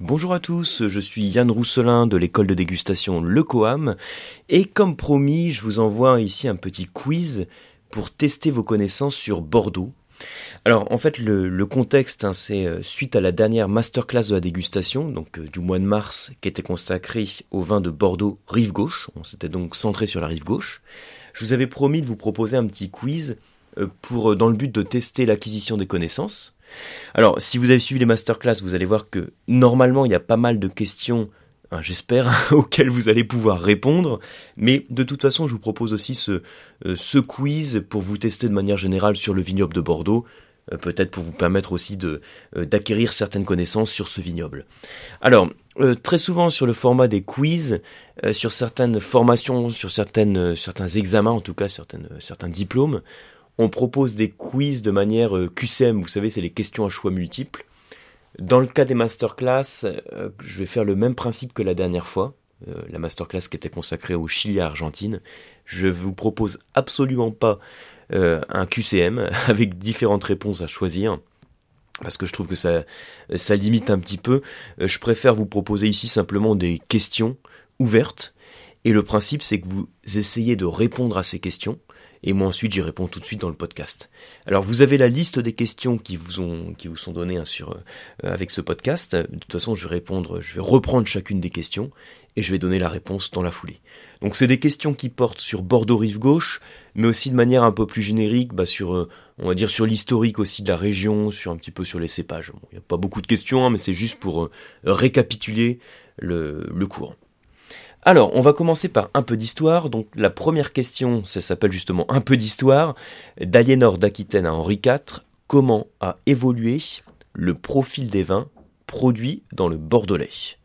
Bonjour à tous, je suis Yann Rousselin de l'école de dégustation Le Coam et comme promis, je vous envoie ici un petit quiz pour tester vos connaissances sur Bordeaux. Alors en fait le, contexte hein, c'est euh, suite à la dernière masterclass de la dégustation, donc euh, du mois de mars qui était consacrée au vin de Bordeaux rive gauche, on s'était donc centré sur la rive gauche. Je vous avais promis de vous proposer un petit quiz euh, pour dans le but de tester l'acquisition des connaissances. Alors, si vous avez suivi les masterclass, vous allez voir que normalement, il y a pas mal de questions, hein, j'espère, auxquelles vous allez pouvoir répondre. Mais de toute façon, je vous propose aussi ce, euh, quiz pour vous tester de manière générale sur le vignoble de Bordeaux. Euh, peut-être pour vous permettre aussi euh, d'acquérir certaines connaissances sur ce vignoble. Alors, très souvent sur le format des quiz, sur certaines formations, sur certains examens, en tout cas certains diplômes, on propose des quiz de manière euh, QCM, vous savez, c'est les questions à choix multiples. Dans le cas des masterclass, euh, je vais faire le même principe que la dernière fois, euh, la masterclass qui était consacrée au Chili à Argentine. Je vous propose absolument pas un QCM avec différentes réponses à choisir parce que je trouve que ça, ça limite un petit peu. je préfère vous proposer ici simplement des questions ouvertes. Et le principe, c'est que vous essayez de répondre à ces questions et moi ensuite j'y réponds tout de suite dans le podcast. Alors vous avez la liste des questions qui vous ont qui vous sont données hein, sur euh, avec ce podcast. De toute façon, je vais répondre, je vais reprendre chacune des questions et je vais donner la réponse dans la foulée. Donc c'est des questions qui portent sur Bordeaux rive gauche, mais aussi de manière un peu plus générique, bah, sur euh, on va dire sur l'historique aussi de la région, sur un petit peu sur les cépages. Il n'y a pas beaucoup de questions, hein, mais c'est juste pour euh, récapituler le, le cours. Alors, on va commencer par un peu d'histoire. Donc, la première question, ça s'appelle justement un peu d'histoire. D'Aliénor d'Aquitaine à Henri IV, comment a évolué le profil des vins produits dans le Bordelais?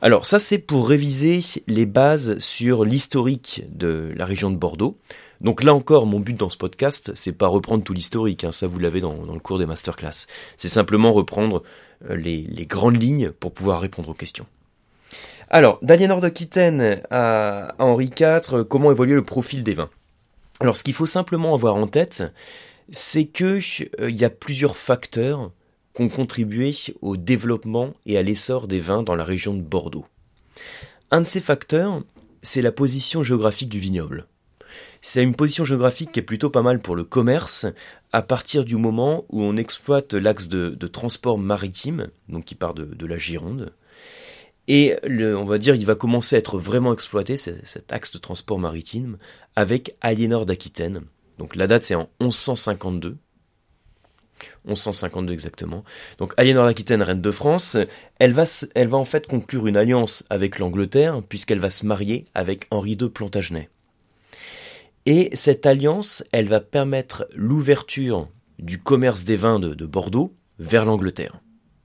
Alors ça c'est pour réviser les bases sur l'historique de la région de Bordeaux. Donc là encore, mon but dans ce podcast, c'est pas reprendre tout l'historique, hein, ça vous l'avez dans, le cours des masterclass. C'est simplement reprendre euh, les grandes lignes pour pouvoir répondre aux questions. Alors, d'Aliénor d'Aquitaine à, Henri IV, comment évoluer le profil des vins? Alors, ce qu'il faut simplement avoir en tête, c'est que euh, il y a plusieurs facteurs qui ont contribué au développement et à l'essor des vins dans la région de Bordeaux. Un de ces facteurs, c'est la position géographique du vignoble. C'est une position géographique qui est plutôt pas mal pour le commerce à partir du moment où on exploite l'axe de, transport maritime, donc qui part de la Gironde, et on va dire, il va commencer à être vraiment exploité, cet axe de transport maritime, avec Aliénor d'Aquitaine. Donc la date c'est en 1152. 1152 exactement. Donc Aliénor d'Aquitaine, reine de France, elle va, elle va en fait conclure une alliance avec l'Angleterre, puisqu'elle va se marier avec Henri II Plantagenet. Et cette alliance, elle va permettre l'ouverture du commerce des vins de Bordeaux vers l'Angleterre.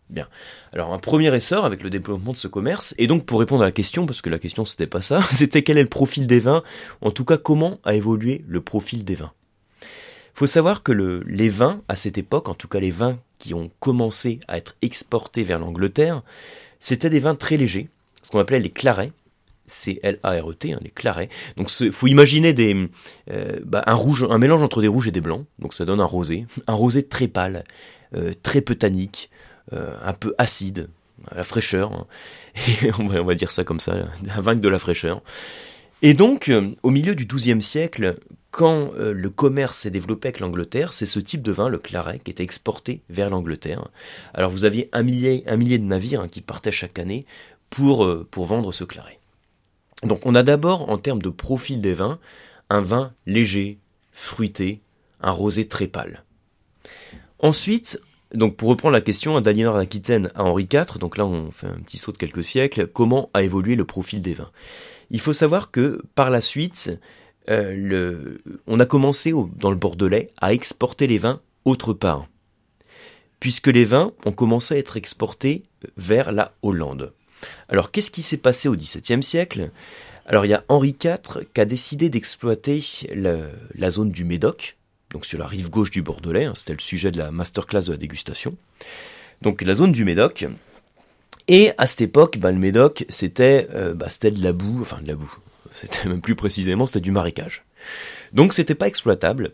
Bien. Alors un premier essor avec le développement de ce commerce, et donc pour répondre à la question, parce que la question c'était pas ça, c'était quel est le profil des vins, en tout cas comment a évolué le profil des vins. Il faut savoir que les vins, à cette époque, en tout cas les vins qui ont commencé à être exportés vers l'Angleterre, c'était des vins très légers, ce qu'on appelait les clarets, C-L-A-R-E-T, hein, les clarets. Donc il faut imaginer euh, bah, un, mélange entre des rouges et des blancs, donc ça donne un rosé, un rosé très pâle, euh, très peu tannique, un peu acide, à la fraîcheur, hein. et on, va, dire ça comme ça, un vin de la fraîcheur. Et donc, euh, au milieu du XIIe siècle, quand euh, le commerce s'est développé avec l'Angleterre, c'est ce type de vin, le claret, qui était exporté vers l'Angleterre. Alors vous aviez un millier, un millier de navires hein, qui partaient chaque année pour, pour vendre ce claret. Donc on a d'abord, en termes de profil des vins, un vin léger, fruité, un rosé très pâle. Ensuite, donc pour reprendre la question d'Aliénor d'Aquitaine à Henri IV, donc là on fait un petit saut de quelques siècles, comment a évolué le profil des vins? Il faut savoir que par la suite, euh, on a commencé dans le Bordelais à exporter les vins autre part, puisque les vins ont commencé à être exportés vers la Hollande. Alors qu'est-ce qui s'est passé au XVIIe siècle? Alors il y a Henri IV qui a décidé d'exploiter la zone du Médoc, donc sur la rive gauche du Bordelais, hein, c'était le sujet de la masterclass de la dégustation. Donc la zone du Médoc. Et à cette époque, bah, le Médoc, c'était euh, bah, de la boue, enfin de la boue, c'était même plus précisément, c'était du marécage. Donc c'était pas exploitable,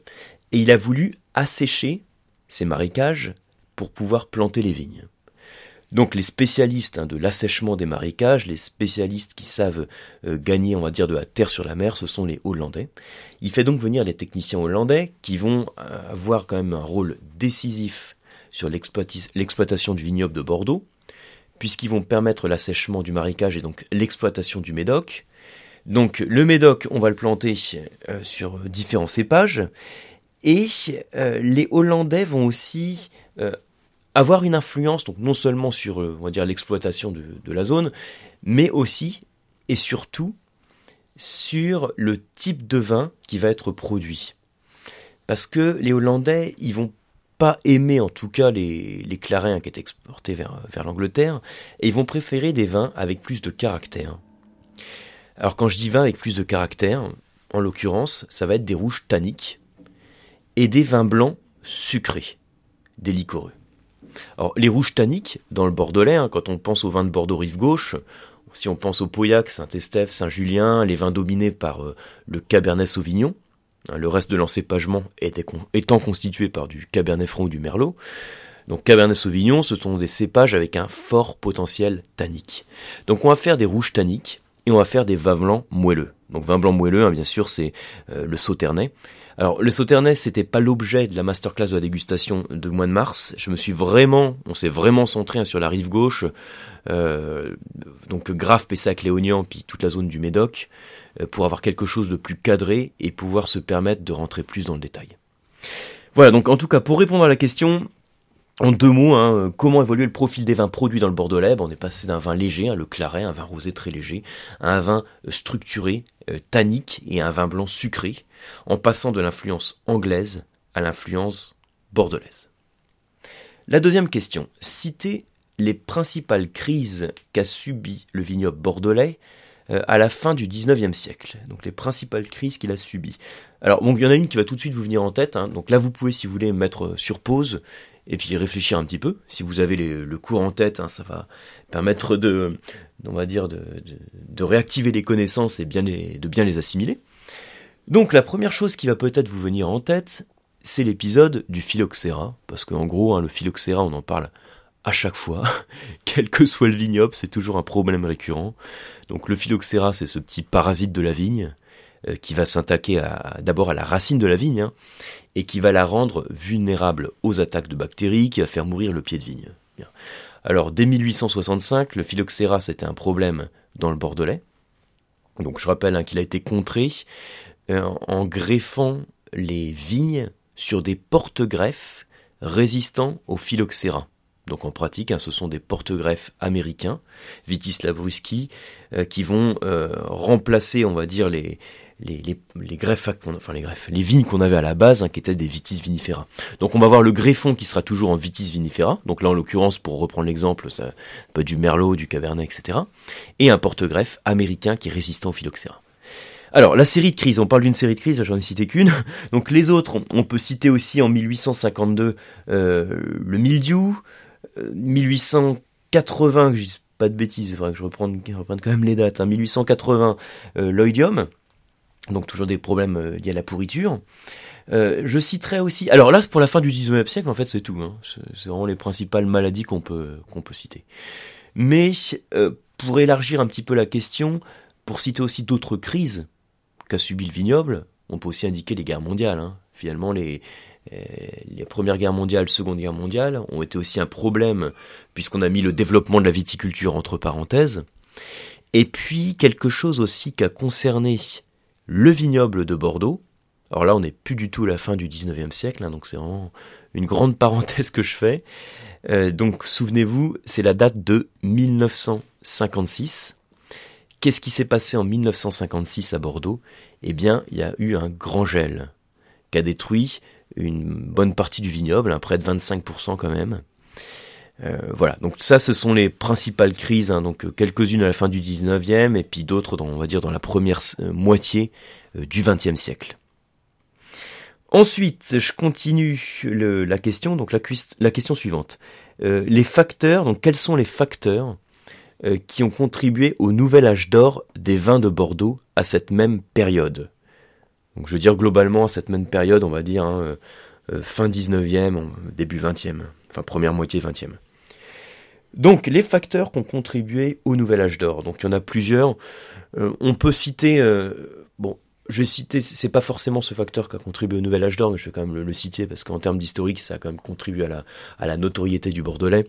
et il a voulu assécher ces marécages pour pouvoir planter les vignes. Donc les spécialistes hein, de l'assèchement des marécages, les spécialistes qui savent euh, gagner, on va dire, de la terre sur la mer, ce sont les Hollandais. Il fait donc venir les techniciens hollandais qui vont euh, avoir quand même un rôle décisif sur l'exploitation du vignoble de Bordeaux, puisqu'ils vont permettre l'assèchement du marécage et donc l'exploitation du médoc. Donc le médoc, on va le planter euh, sur différents cépages, et les Hollandais vont aussi avoir une influence, donc non seulement sur, euh, on va dire, l'exploitation de, la zone, mais aussi et surtout sur le type de vin qui va être produit. Parce que les Hollandais, ils vont pas aimer en tout cas les, les clarins qui exportés vers, vers l'Angleterre, et ils vont préférer des vins avec plus de caractère. Alors quand je dis vin avec plus de caractère, en l'occurrence, ça va être des rouges tanniques et des vins blancs sucrés, des liquoreux. Alors, les rouges tanniques, dans le Bordelais, hein, quand on pense aux vins de Bordeaux rive gauche, si on pense au Pauillac, Saint-Estèphe, Saint-Julien, les vins dominés par euh, le Cabernet Sauvignon, hein, le reste de l'encépagement étant constitué par du Cabernet Franc ou du Merlot. Donc Cabernet Sauvignon, ce sont des cépages avec un fort potentiel tannique. Donc on va faire des rouges tanniques et on va faire des vins blancs moelleux. Donc vin blanc moelleux, hein, bien sûr, c'est euh, le Sauternay. Alors le Sauternay, c'était pas l'objet de la masterclass de la dégustation de mois de mars. Je me suis vraiment, on s'est vraiment centré hein, sur la rive gauche, euh, donc Grave, Pessac, Léognan, puis toute la zone du Médoc, euh, pour avoir quelque chose de plus cadré et pouvoir se permettre de rentrer plus dans le détail. Voilà, donc en tout cas, pour répondre à la question, en deux mots, hein, comment évoluer le profil des vins produits dans le Bordelais? On est passé d'un vin léger, hein, le claret, un vin rosé très léger, à un vin euh, structuré, euh, tannique et un vin blanc sucré, en passant de l'influence anglaise à l'influence bordelaise. La deuxième question, citer les principales crises qu'a subi le vignoble bordelais euh, à la fin du 19e siècle. Donc les principales crises qu'il a subies. Alors bon, il y en a une qui va tout de suite vous venir en tête. Hein. Donc là, vous pouvez, si vous voulez, mettre sur pause et puis réfléchir un petit peu. Si vous avez le cours en tête, hein, ça va permettre de, on va dire, de, réactiver les connaissances et bien de bien les assimiler. Donc la première chose qui va peut-être vous venir en tête, c'est l'épisode du phylloxéra, parce qu'en gros, hein, le phylloxéra, on en parle à chaque fois, quel que soit le vignoble, c'est toujours un problème récurrent. Donc le phylloxéra, c'est ce petit parasite de la vigne qui va s'attaquer d'abord à la racine de la vigne, hein, et qui va la rendre vulnérable aux attaques de bactéries, qui va faire mourir le pied de vigne. Alors dès 1865, le phylloxéra c'était un problème dans le Bordelais. Donc je rappelle hein, qu'il a été contré euh, en greffant les vignes sur des porte-greffes résistants au phylloxéra. Donc en pratique, hein, ce sont des porte-greffes américains, Vitis labruski, euh, qui vont euh, remplacer, on va dire, les, les, enfin les greffes, les vignes qu'on avait à la base, hein, qui étaient des vitis vinifera. Donc on va voir le greffon qui sera toujours en vitis vinifera. Donc là, en l'occurrence, pour reprendre l'exemple, ça peut du merlot, du cabernet, etc. Et un porte-greffe américain qui est résistant au phylloxéra. Alors, la série de crises, on parle d'une série de crises, j'en ai cité qu'une. Donc les autres, on peut citer aussi en 1852 euh, le mildiou, 1880, euh, je dis pas de bêtises, il faudrait que je reprenne, quand même les dates, 1880 hein, euh, l'oïdium, donc toujours des problèmes euh, liés à la pourriture. Euh, je citerai aussi. Alors là, pour la fin du 19e siècle, en fait, c'est tout. Hein. C'est vraiment les principales maladies qu'on peut citer. Mais euh, pour élargir un petit peu la question, pour citer aussi d'autres crises qu'a subi le vignoble, on peut aussi indiquer les guerres mondiales. Hein. Finalement, les les premières guerres mondiales, seconde guerre mondiale, ont été aussi un problème puisqu'on a mis le développement de la viticulture entre parenthèses. Et puis quelque chose aussi qui a concerné le vignoble de Bordeaux. Alors là, on n'est plus du tout à la fin du 19e siècle, hein, donc c'est vraiment une grande parenthèse que je fais. Euh, donc souvenez-vous, c'est la date de 1956. Qu'est-ce qui s'est passé en 1956 à Bordeaux? Eh bien, il y a eu un grand gel qui a détruit une bonne partie du vignoble, hein, près de 25% quand même. Euh, voilà, donc ça, ce sont les principales crises, hein, donc euh, quelques-unes à la fin du 19e et puis d'autres, on va dire, dans la première euh, moitié du 20e siècle. Ensuite, je continue la question, donc la, question suivante. les facteurs, donc quels sont les facteurs qui ont contribué au nouvel âge d'or des vins de Bordeaux à cette même période? Donc je veux dire globalement à cette même période, on va dire hein, fin 19e, début 20e, enfin première moitié 20e. Donc les facteurs qui ont contribué au nouvel âge d'or. Donc il y en a plusieurs. Euh, on peut citer, euh, bon, je vais citer, c'est pas forcément ce facteur qui a contribué au nouvel âge d'or, mais je vais quand même le, citer parce qu'en termes d'historique, ça a quand même contribué à la, notoriété du Bordelais.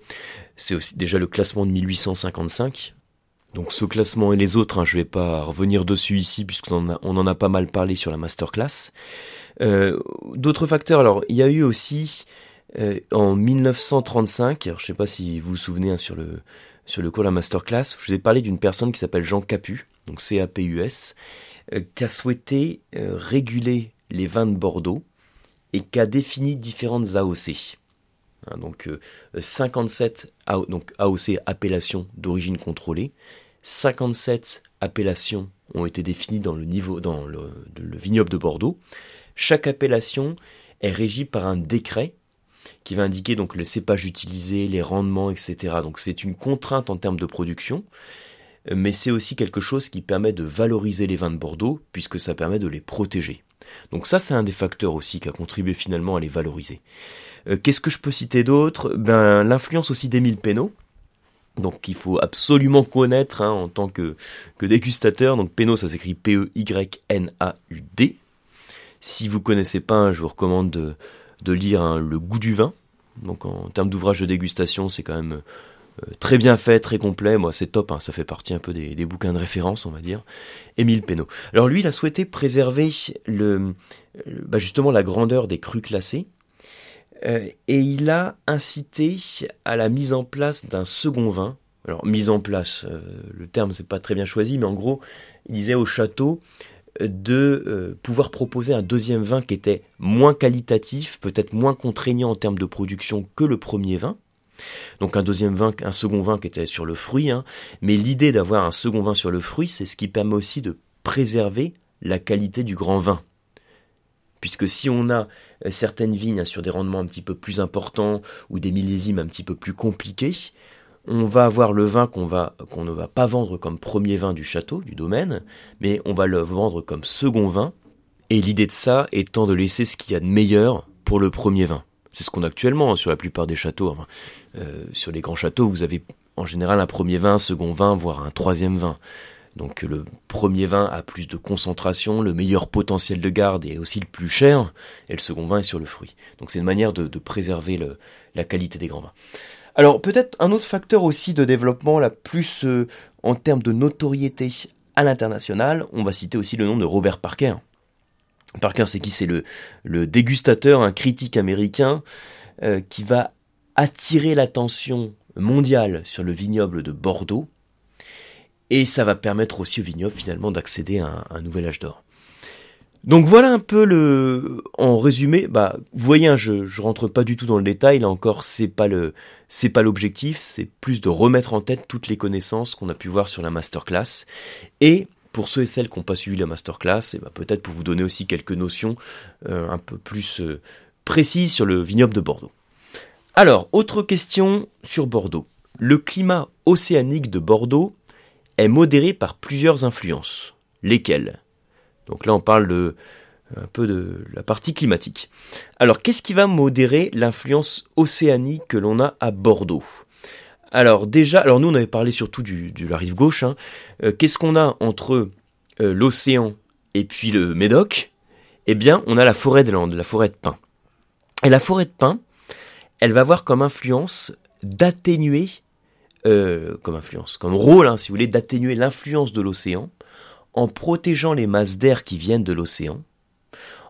C'est aussi déjà le classement de 1855. Donc ce classement et les autres, hein, je vais pas revenir dessus ici puisqu'on on en a pas mal parlé sur la masterclass. Euh, D'autres facteurs, alors il y a eu aussi euh, en 1935, alors, je sais pas si vous vous souvenez hein, sur le sur le cours la masterclass, je vous ai parlé d'une personne qui s'appelle Jean Capu, donc C-A-P-U-S, euh, qui a souhaité euh, réguler les vins de Bordeaux et qui a défini différentes AOC. Hein, donc 57 donc AOC appellations d'origine contrôlée, 57 appellations ont été définies dans le niveau dans le vignoble de Bordeaux. Chaque appellation est régie par un décret qui va indiquer donc le cépage utilisé, les rendements, etc. Donc c'est une contrainte en termes de production, mais c'est aussi quelque chose qui permet de valoriser les vins de Bordeaux, puisque ça permet de les protéger. Donc ça, c'est un des facteurs aussi qui a contribué finalement à les valoriser. Euh, qu'est-ce que je peux citer d'autre? Ben l'influence aussi d'Émile Pénaud, donc qu'il faut absolument connaître hein, en tant que, que dégustateur. Donc Pénaud, ça s'écrit P-E-Y-N-A-U-D. Si vous connaissez pas, je vous recommande de, lire hein, Le goût du vin. Donc en termes d'ouvrage de dégustation, c'est quand même euh, très bien fait, très complet. Moi, c'est top. Hein. ça fait partie un peu des, bouquins de référence, on va dire. Émile Pénaud. Alors lui, il a souhaité préserver bah, justement la grandeur des crus classés. Euh, et il a incité à la mise en place d'un second vin. Alors mise en place, euh, le terme c'est pas très bien choisi, mais en gros, il disait au château de euh, pouvoir proposer un deuxième vin qui était moins qualitatif, peut-être moins contraignant en termes de production que le premier vin. Donc un deuxième vin, un second vin qui était sur le fruit, hein. mais l'idée d'avoir un second vin sur le fruit, c'est ce qui permet aussi de préserver la qualité du grand vin. Puisque si on a euh, certaines vignes hein, sur des rendements un petit peu plus importants ou des millésimes un petit peu plus compliqués, on va avoir le vin qu'on va qu'on ne va pas vendre comme premier vin du château, du domaine, mais on va le vendre comme second vin. Et l'idée de ça étant de laisser ce qu'il y a de meilleur pour le premier vin. C'est ce qu'on a actuellement hein, sur la plupart des châteaux. Euh, sur les grands châteaux, vous avez en général un premier vin, un second vin, voire un troisième vin. Donc le premier vin a plus de concentration, le meilleur potentiel de garde est aussi le plus cher, et le second vin est sur le fruit. Donc c'est une manière de, préserver la qualité des grands vins. Alors peut-être un autre facteur aussi de développement, là, plus euh, en termes de notoriété à l'international, on va citer aussi le nom de Robert Parker. Parker, c'est qui? C'est le, le dégustateur, un critique américain euh, qui va attirer l'attention mondiale sur le vignoble de Bordeaux. Et ça va permettre aussi au vignoble finalement d'accéder à un nouvel âge d'or. Donc voilà un peu le, en résumé, bah, vous voyez, hein, je, je rentre pas du tout dans le détail, là encore, c'est pas le, c'est pas l'objectif, c'est plus de remettre en tête toutes les connaissances qu'on a pu voir sur la masterclass. Et pour ceux et celles qui n'ont pas suivi la masterclass, et bah, peut-être pour vous donner aussi quelques notions euh, un peu plus euh, précises sur le vignoble de Bordeaux. Alors, autre question sur Bordeaux. Le climat océanique de Bordeaux est modéré par plusieurs influences. Lesquelles? Donc là, on parle un peu de la partie climatique. Alors, qu'est-ce qui va modérer l'influence océanique que l'on a à Bordeaux? Alors déjà, alors nous on avait parlé surtout du, de la rive gauche. Hein. Euh, qu'est-ce qu'on a entre euh, l'océan et puis le Médoc? Eh bien, on a la forêt de Landes, la forêt de pin. Et la forêt de pin, elle va avoir comme influence d'atténuer, euh, comme influence, comme rôle, hein, si vous voulez, d'atténuer l'influence de l'océan en protégeant les masses d'air qui viennent de l'océan,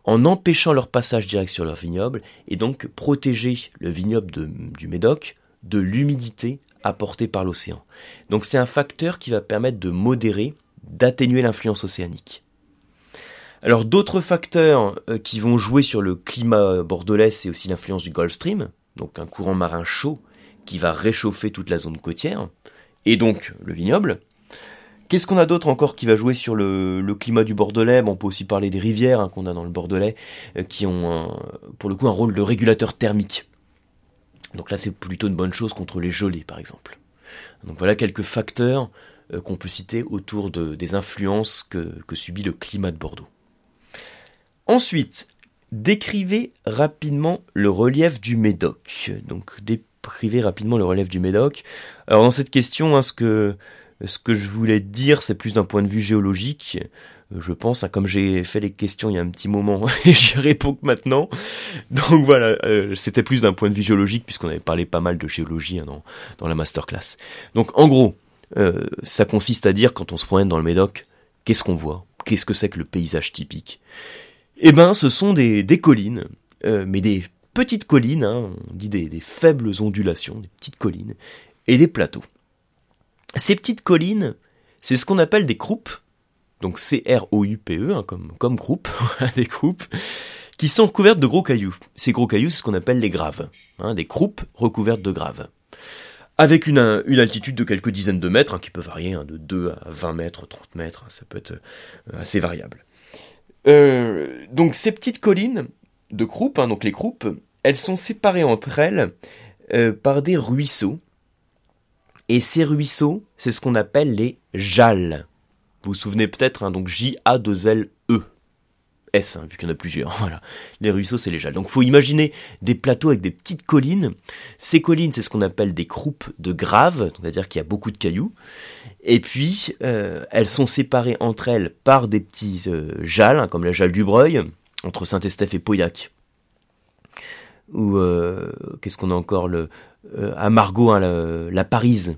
en empêchant leur passage direct sur leur vignoble, et donc protéger le vignoble du Médoc de l'humidité apportée par l'océan. Donc c'est un facteur qui va permettre de modérer, d'atténuer l'influence océanique. Alors d'autres facteurs euh, qui vont jouer sur le climat bordelais, c'est aussi l'influence du Gulf Stream, donc un courant marin chaud qui va réchauffer toute la zone côtière, et donc le vignoble. Qu'est-ce qu'on a d'autre encore qui va jouer sur le, climat du Bordelais? On peut aussi parler des rivières hein, qu'on a dans le Bordelais, euh, qui ont pour le coup un rôle de régulateur thermique. Donc là, c'est plutôt une bonne chose contre les gelées, par exemple. Donc voilà quelques facteurs euh, qu'on peut citer autour de, des influences que, subit le climat de Bordeaux. Ensuite, décrivez rapidement le relief du Médoc. Donc des priver rapidement le relève du Médoc. Alors dans cette question, hein, ce que ce que je voulais dire, c'est plus d'un point de vue géologique. Je pense, comme j'ai fait les questions il y a un petit moment, et j'y réponds que maintenant. Donc voilà, euh, c'était plus d'un point de vue géologique, puisqu'on avait parlé pas mal de géologie hein, dans, la masterclass. Donc en gros, euh, ça consiste à dire, quand on se promène dans le Médoc, qu'est-ce qu'on voit? Qu'est-ce que c'est que le paysage typique? Eh ben, ce sont des, collines, euh, mais des petites collines, hein, on dit des faibles ondulations, des petites collines, et des plateaux. Ces petites collines, c'est ce qu'on appelle des croupes, donc C-R-O-U-P-E, hein, comme, croupes, qui sont recouvertes de gros cailloux. Ces gros cailloux, c'est ce qu'on appelle les graves, hein, des croupes recouvertes de graves. Avec une, altitude de quelques dizaines de mètres, hein, qui peut varier de 2 à 20 mètres, 30 mètres, ça peut être euh, assez variable. Euh, donc ces petites collines de croupes, donc les croupes, elles sont séparées entre elles euh, par des ruisseaux, et ces ruisseaux, c'est ce qu'on appelle les jalles. Vous vous souvenez peut-être, hein, donc J-A-2-L-E. S, hein, vu qu'il y en a plusieurs. Voilà. Les ruisseaux, c'est les jalles. Donc, faut imaginer des plateaux avec des petites collines. Ces collines, c'est ce qu'on appelle des croupes de graves, c'est-à-dire qu'il y a beaucoup de cailloux. Et puis, euh, elles sont séparées entre elles par des petits euh, jalles, hein, comme la jalle du Breuil, entre Saint-Estèphe et Pauillac. Ou, euh, qu'est-ce qu'on a encore le, à Margot, hein, la, la, Parise,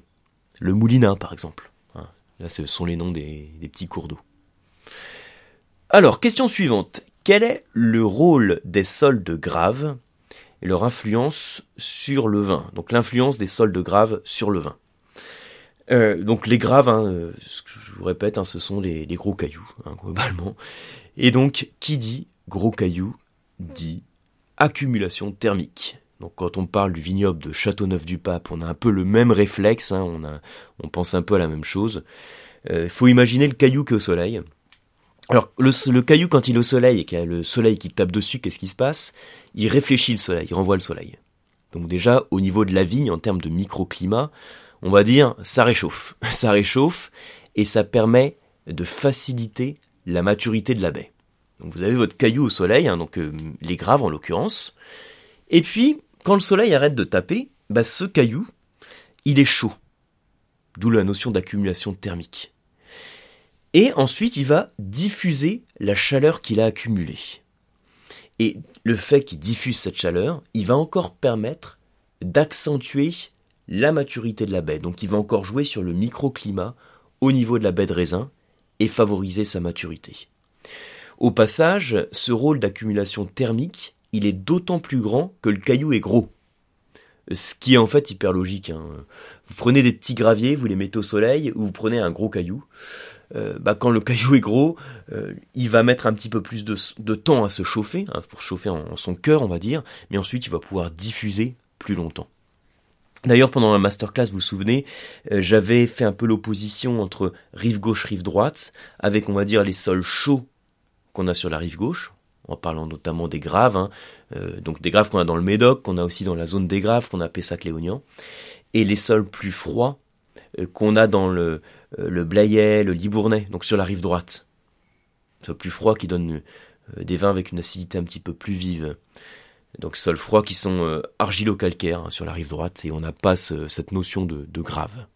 le Moulinin par exemple. Hein, là, ce sont les noms des, petits cours d'eau. Alors, question suivante. Quel est le rôle des sols de grave et leur influence sur le vin? Donc l'influence des sols de grave sur le vin. Euh, donc les graves, hein, euh, je vous répète, ce sont les, gros cailloux, globalement. Et donc, qui dit gros cailloux dit accumulation thermique. Donc quand on parle du vignoble de Châteauneuf-du-Pape, on a un peu le même réflexe, hein, on, pense un peu à la même chose. Il euh, faut imaginer le caillou qui est au soleil. Alors le, le, caillou quand il est au soleil et qu'il y a le soleil qui tape dessus, qu'est-ce qui se passe? Il réfléchit le soleil, il renvoie le soleil. Donc déjà au niveau de la vigne, en termes de microclimat, on va dire ça réchauffe. Ça réchauffe et ça permet de faciliter la maturité de la baie. Donc vous avez votre caillou au soleil, hein, donc euh, les graves en l'occurrence. Et puis quand le soleil arrête de taper, bah ce caillou, il est chaud. D'où la notion d'accumulation thermique. Et ensuite, il va diffuser la chaleur qu'il a accumulée. Et le fait qu'il diffuse cette chaleur, il va encore permettre d'accentuer la maturité de la baie. Donc il va encore jouer sur le microclimat au niveau de la baie de raisin et favoriser sa maturité. Au passage, ce rôle d'accumulation thermique il est d'autant plus grand que le caillou est gros. Ce qui est en fait hyper logique. Hein. Vous prenez des petits graviers, vous les mettez au soleil, ou vous prenez un gros caillou. Euh, bah, quand le caillou est gros, euh, il va mettre un petit peu plus de, temps à se chauffer, hein, pour chauffer en, son cœur, on va dire, mais ensuite il va pouvoir diffuser plus longtemps. D'ailleurs, pendant la masterclass, vous vous souvenez, euh, j'avais fait un peu l'opposition entre rive gauche, rive droite, avec, on va dire, les sols chauds qu'on a sur la rive gauche, en parlant notamment des graves, hein. euh, donc des graves qu'on a dans le Médoc, qu'on a aussi dans la zone des graves, qu'on a Pessac-Léognan, et les sols plus froids euh, qu'on a dans le, euh, le le Libournais, donc sur la rive droite. Sols plus froids qui donnent des vins avec une acidité un petit peu plus vive. Donc sols froids qui sont argilo-calcaires hein, sur la rive droite, et on n'a pas cette notion de, de grave.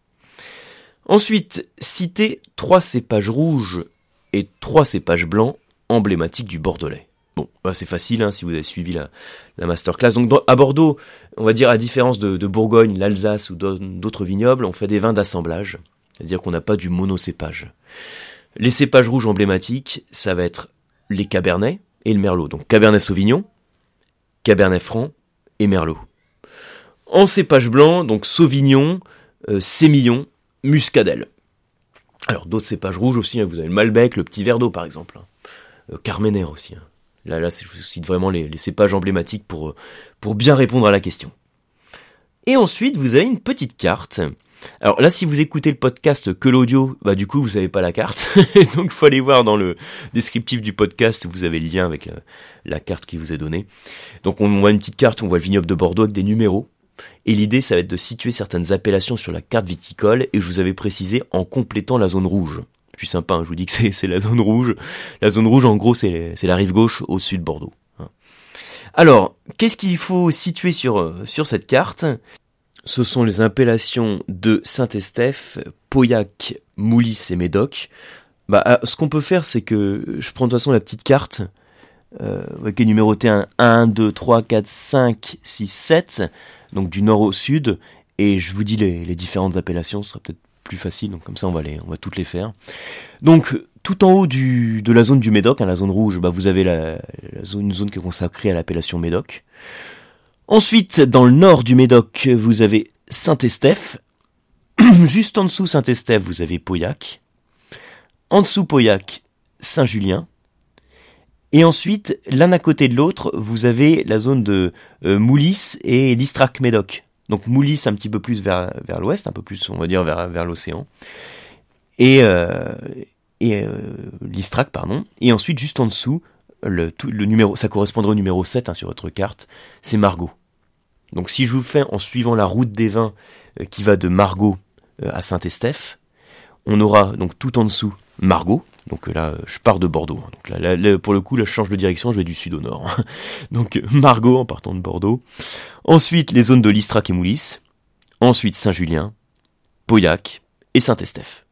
Ensuite, citer trois cépages rouges et trois cépages blancs emblématiques du Bordelais. Bah, c'est facile hein, si vous avez suivi la, la masterclass. Donc à Bordeaux, on va dire à différence de, Bourgogne, l'Alsace ou d'autres vignobles, on fait des vins d'assemblage, c'est-à-dire qu'on n'a pas du monocépage. Les cépages rouges emblématiques, ça va être les Cabernets et le Merlot. Donc Cabernet Sauvignon, Cabernet Franc et Merlot. En cépage blanc, donc Sauvignon, euh, Sémillon, Muscadelle. Alors d'autres cépages rouges aussi, hein, vous avez le Malbec, le Petit Verdot par exemple. Euh, Carmener aussi. Hein. Là, je cite vraiment les, cépages emblématiques pour, euh, pour bien répondre à la question. Et ensuite, vous avez une petite carte. Alors là, si vous écoutez le podcast que l'audio, bah du coup, vous n'avez pas la carte. Donc, il faut aller voir dans le descriptif du podcast vous avez le lien avec la, carte qui vous est donnée. Donc, on voit une petite carte, on voit le vignoble de Bordeaux avec des numéros. Et l'idée, ça va être de situer certaines appellations sur la carte viticole, et je vous avais précisé en complétant la zone rouge plus sympa. Hein. Je vous dis que c'est la zone rouge. La zone rouge, en gros, c'est la rive gauche au-dessus de Bordeaux. Hein. Alors, qu'est-ce qu'il faut situer sur, euh, sur cette carte? Ce sont les appellations de Saint-Estèphe, Pauillac, Moulis et Médoc. Bah, euh, ce qu'on peut faire, c'est que je prends de toute façon la petite carte, qui est numérotée 1, 1, 2, 3, 4, 5, 6, 7, donc du nord au sud, et je vous dis les, les différentes appellations, ce sera peut-être plus facile, donc comme ça on va, les, on va toutes les faire. Donc tout en haut de la zone du Médoc, hein, la zone rouge, bah, vous avez la, la zone, une zone qui est consacrée à l'appellation Médoc. Ensuite, dans le nord du Médoc, vous avez Saint-Estèphe. Juste en dessous Saint-Estèphe, vous avez Pauillac. En dessous Pauillac, Saint-Julien. Et ensuite, l'un à côté de l'autre, vous avez la zone de euh, Moulis et Listrac-Médoc. Donc Moulis un petit peu plus vers, l'ouest, un peu plus, on va dire, vers, l'océan. Et, euh, euh, Listrac, pardon. Et ensuite, juste en dessous, le, le numéro, ça correspondrait au numéro 7 hein, sur votre carte, c'est Margot. Donc si je vous fais en suivant la route des vins euh, qui va de Margot à Saint-Estèphe, on aura donc tout en dessous Margot. Donc euh, là, je pars de Bordeaux. Hein. Pour le coup, là, je change de direction, je vais du sud au nord. donc Margot en partant de Bordeaux. Ensuite, les zones de Listrac et Moulis. Ensuite, Saint-Julien, Pauillac et Saint-Estèphe.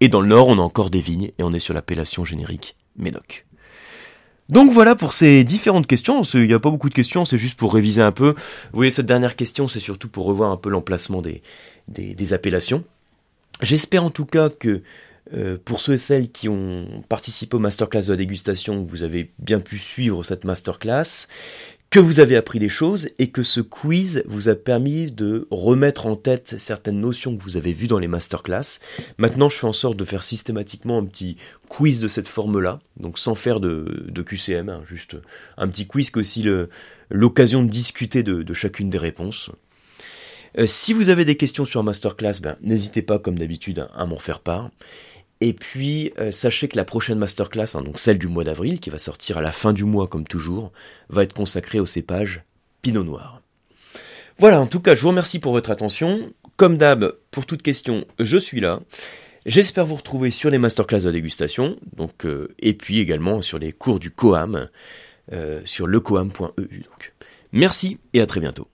Et dans le nord, on a encore des vignes et on est sur l'appellation générique Médoc. Donc voilà pour ces différentes questions. Il n'y a pas beaucoup de questions, c'est juste pour réviser un peu. Vous voyez, cette dernière question, c'est surtout pour revoir un peu l'emplacement des, appellations. J'espère en tout cas que euh, pour ceux et celles qui ont participé au masterclass de la dégustation, vous avez bien pu suivre cette masterclass, que vous avez appris des choses et que ce quiz vous a permis de remettre en tête certaines notions que vous avez vues dans les masterclass. Maintenant, je fais en sorte de faire systématiquement un petit quiz de cette forme-là, donc sans faire de, QCM, hein, juste un petit quiz qui aussi l'occasion de discuter de, chacune des réponses. Euh, si vous avez des questions sur masterclass, ben, n'hésitez pas comme d'habitude à m'en faire part. Et puis, euh, sachez que la prochaine masterclass, hein, donc celle du mois d'avril, qui va sortir à la fin du mois comme toujours, va être consacrée au cépage Pinot Noir. Voilà, en tout cas, je vous remercie pour votre attention. Comme d'hab, pour toute question, je suis là. J'espère vous retrouver sur les masterclass de dégustation, donc, euh, et puis également sur les cours du Coam, euh, sur lecoam.eu. Merci et à très bientôt.